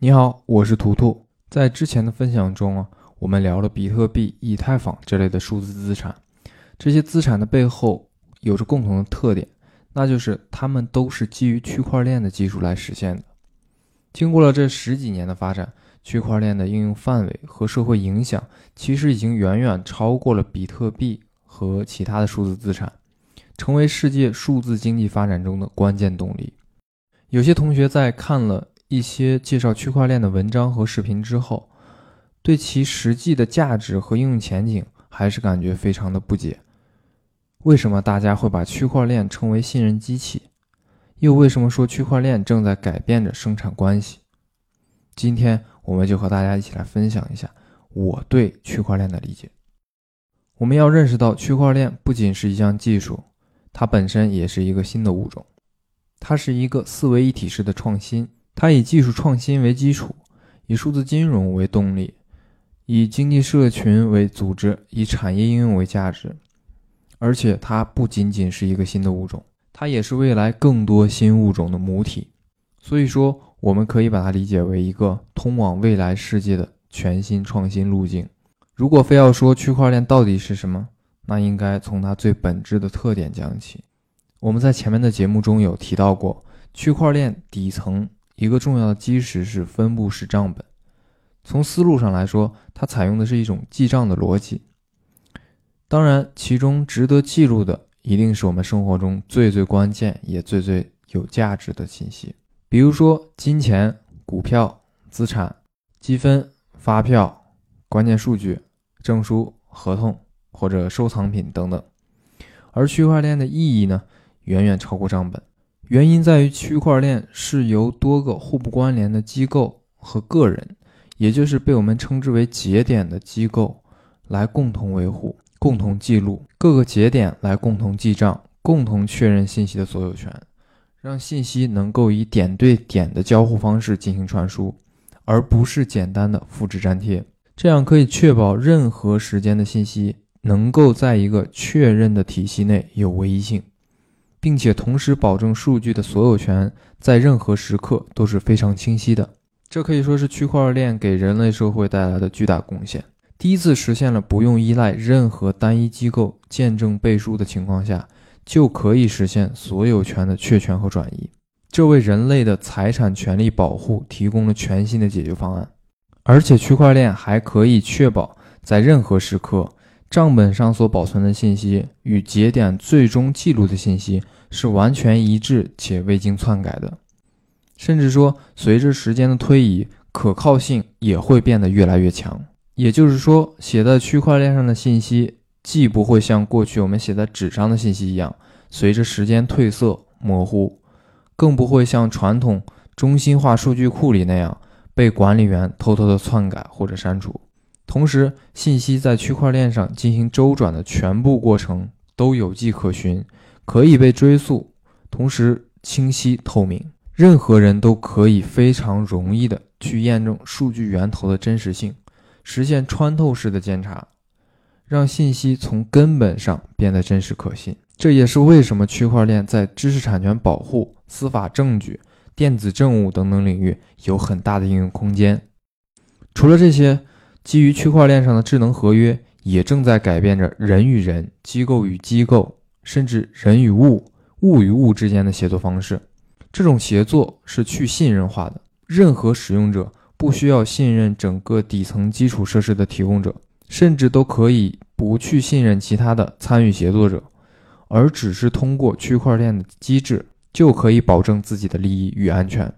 你好，我是图图。在之前的分享中啊，我们聊了比特币、以太坊这类的数字资产。这些资产的背后有着共同的特点，那就是它们都是基于区块链的技术来实现的。经过了这十几年的发展，区块链的应用范围和社会影响其实已经远远超过了比特币和其他的数字资产，成为世界数字经济发展中的关键动力。有些同学在看了。一些介绍区块链的文章和视频之后，对其实际的价值和应用前景还是感觉非常的不解。为什么大家会把区块链称为信任机器？又为什么说区块链正在改变着生产关系？今天我们就和大家一起来分享一下我对区块链的理解。我们要认识到，区块链不仅是一项技术，它本身也是一个新的物种，它是一个四维一体式的创新。它以技术创新为基础，以数字金融为动力，以经济社群为组织，以产业应用为价值。而且它不仅仅是一个新的物种，它也是未来更多新物种的母体。所以说，我们可以把它理解为一个通往未来世界的全新创新路径。如果非要说区块链到底是什么，那应该从它最本质的特点讲起。我们在前面的节目中有提到过，区块链底层。一个重要的基石是分布式账本。从思路上来说，它采用的是一种记账的逻辑。当然，其中值得记录的一定是我们生活中最最关键也最最有价值的信息，比如说金钱、股票、资产、积分、发票、关键数据、证书、合同或者收藏品等等。而区块链的意义呢，远远超过账本。原因在于，区块链是由多个互不关联的机构和个人，也就是被我们称之为节点的机构，来共同维护、共同记录各个节点来共同记账、共同确认信息的所有权，让信息能够以点对点的交互方式进行传输，而不是简单的复制粘贴。这样可以确保任何时间的信息能够在一个确认的体系内有唯一性。并且同时保证数据的所有权在任何时刻都是非常清晰的，这可以说是区块链给人类社会带来的巨大贡献。第一次实现了不用依赖任何单一机构见证背书的情况下，就可以实现所有权的确权和转移，这为人类的财产权利保护提供了全新的解决方案。而且区块链还可以确保在任何时刻。账本上所保存的信息与节点最终记录的信息是完全一致且未经篡改的，甚至说，随着时间的推移，可靠性也会变得越来越强。也就是说，写在区块链上的信息，既不会像过去我们写在纸上的信息一样，随着时间褪色模糊，更不会像传统中心化数据库里那样被管理员偷偷的篡改或者删除。同时，信息在区块链上进行周转的全部过程都有迹可循，可以被追溯，同时清晰透明，任何人都可以非常容易的去验证数据源头的真实性，实现穿透式的监察，让信息从根本上变得真实可信。这也是为什么区块链在知识产权保护、司法证据、电子政务等等领域有很大的应用空间。除了这些。基于区块链上的智能合约也正在改变着人与人、机构与机构，甚至人与物、物与物之间的协作方式。这种协作是去信任化的，任何使用者不需要信任整个底层基础设施的提供者，甚至都可以不去信任其他的参与协作者，而只是通过区块链的机制就可以保证自己的利益与安全。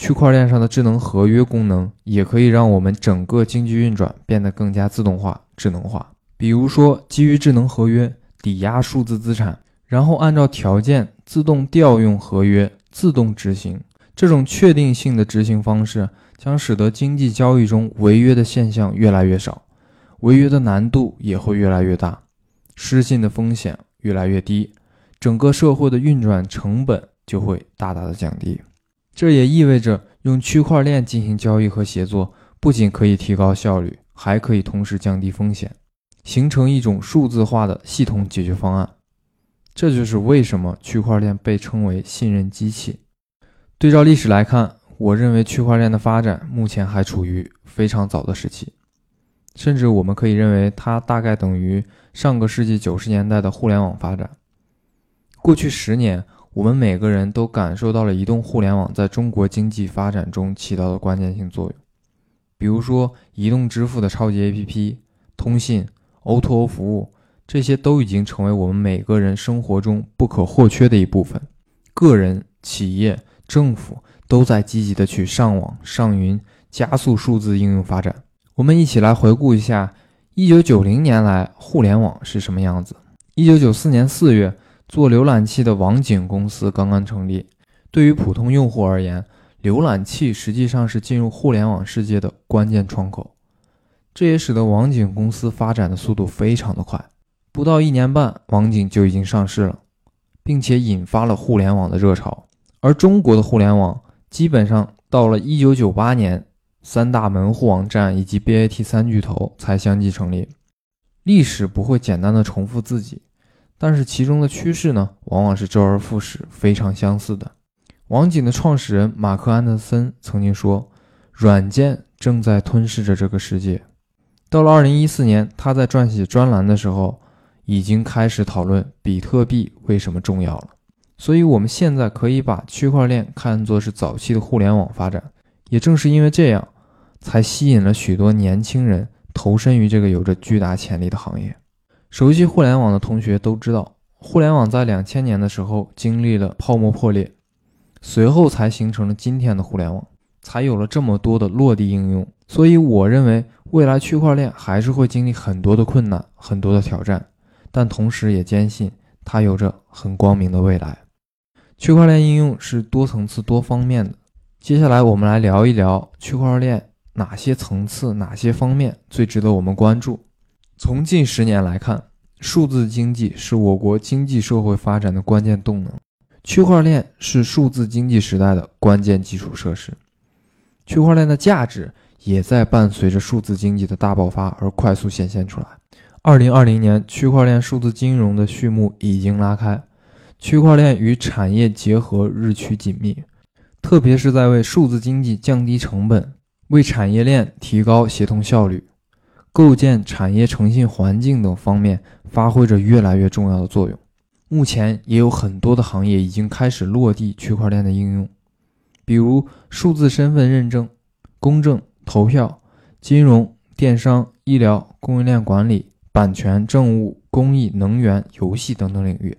区块链上的智能合约功能也可以让我们整个经济运转变得更加自动化、智能化。比如说，基于智能合约抵押数字资产，然后按照条件自动调用合约、自动执行。这种确定性的执行方式将使得经济交易中违约的现象越来越少，违约的难度也会越来越大，失信的风险越来越低，整个社会的运转成本就会大大的降低。这也意味着，用区块链进行交易和协作，不仅可以提高效率，还可以同时降低风险，形成一种数字化的系统解决方案。这就是为什么区块链被称为信任机器。对照历史来看，我认为区块链的发展目前还处于非常早的时期，甚至我们可以认为它大概等于上个世纪九十年代的互联网发展。过去十年，我们每个人都感受到了移动互联网在中国经济发展中起到的关键性作用。比如说，移动支付的超级 APP、通信、O2O 服务，这些都已经成为我们每个人生活中不可或缺的一部分。个人、企业、政府都在积极的去上网、上云，加速数字应用发展。我们一起来回顾一下，一九九零年来互联网是什么样子。一九九四年四月。做浏览器的网景公司刚刚成立。对于普通用户而言，浏览器实际上是进入互联网世界的关键窗口。这也使得网景公司发展的速度非常的快。不到一年半，网景就已经上市了，并且引发了互联网的热潮。而中国的互联网基本上到了1998年，三大门户网站以及 BAT 三巨头才相继成立。历史不会简单的重复自己。但是其中的趋势呢，往往是周而复始，非常相似的。网景的创始人马克·安德森曾经说：“软件正在吞噬着这个世界。”到了2014年，他在撰写专栏的时候，已经开始讨论比特币为什么重要了。所以，我们现在可以把区块链看作是早期的互联网发展。也正是因为这样，才吸引了许多年轻人投身于这个有着巨大潜力的行业。熟悉互联网的同学都知道，互联网在两千年的时候经历了泡沫破裂，随后才形成了今天的互联网，才有了这么多的落地应用。所以，我认为未来区块链还是会经历很多的困难、很多的挑战，但同时也坚信它有着很光明的未来。区块链应用是多层次、多方面的。接下来，我们来聊一聊区块链哪些层次、哪些方面最值得我们关注。从近十年来看，数字经济是我国经济社会发展的关键动能，区块链是数字经济时代的关键基础设施。区块链的价值也在伴随着数字经济的大爆发而快速显现出来。二零二零年，区块链数字金融的序幕已经拉开，区块链与产业结合日趋紧密，特别是在为数字经济降低成本、为产业链提高协同效率。构建产业诚信环境等方面发挥着越来越重要的作用。目前也有很多的行业已经开始落地区块链的应用，比如数字身份认证、公证、投票、金融、电商、医疗、供应链管理、版权、政务、公益、能源、游戏等等领域，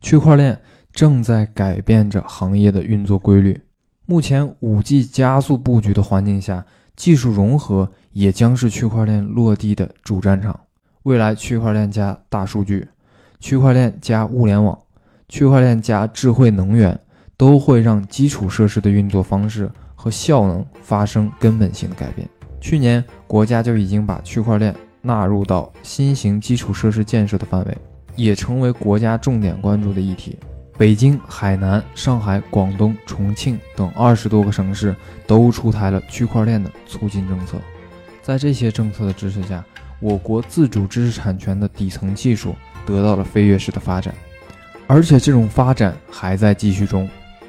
区块链正在改变着行业的运作规律。目前五 G 加速布局的环境下。技术融合也将是区块链落地的主战场。未来，区块链加大数据、区块链加物联网、区块链加智慧能源，都会让基础设施的运作方式和效能发生根本性的改变。去年，国家就已经把区块链纳入到新型基础设施建设的范围，也成为国家重点关注的议题。北京、海南、上海、广东、重庆等二十多个省市都出台了区块链的促进政策。在这些政策的支持下，我国自主知识产权的底层技术得到了飞跃式的发展，而且这种发展还在继续中。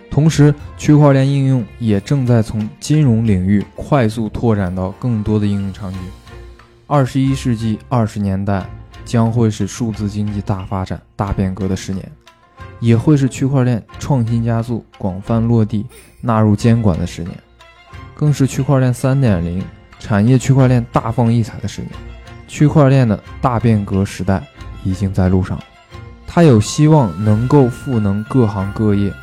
同时，区块链应用也正在从金融领域快速拓展到更多的应用场景。二十一世纪二十年代将会是数字经济大发展、大变革的十年。也会是区块链创新加速、广泛落地、纳入监管的十年，更是区块链三点零产业区块链大放异彩的十年。区块链的大变革时代已经在路上，它有希望能够赋能各行各业，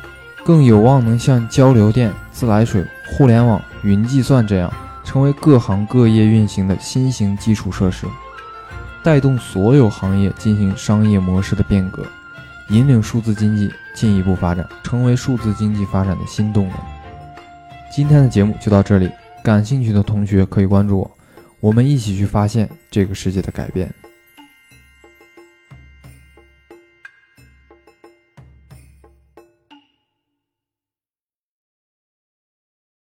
更有望能像交流电、自来水、互联网、云计算这样，成为各行各业运行的新型基础设施，带动所有行业进行商业模式的变革。引领数字经济进一步发展，成为数字经济发展的新动能。今天的节目就到这里，感兴趣的同学可以关注我，我们一起去发现这个世界的改变。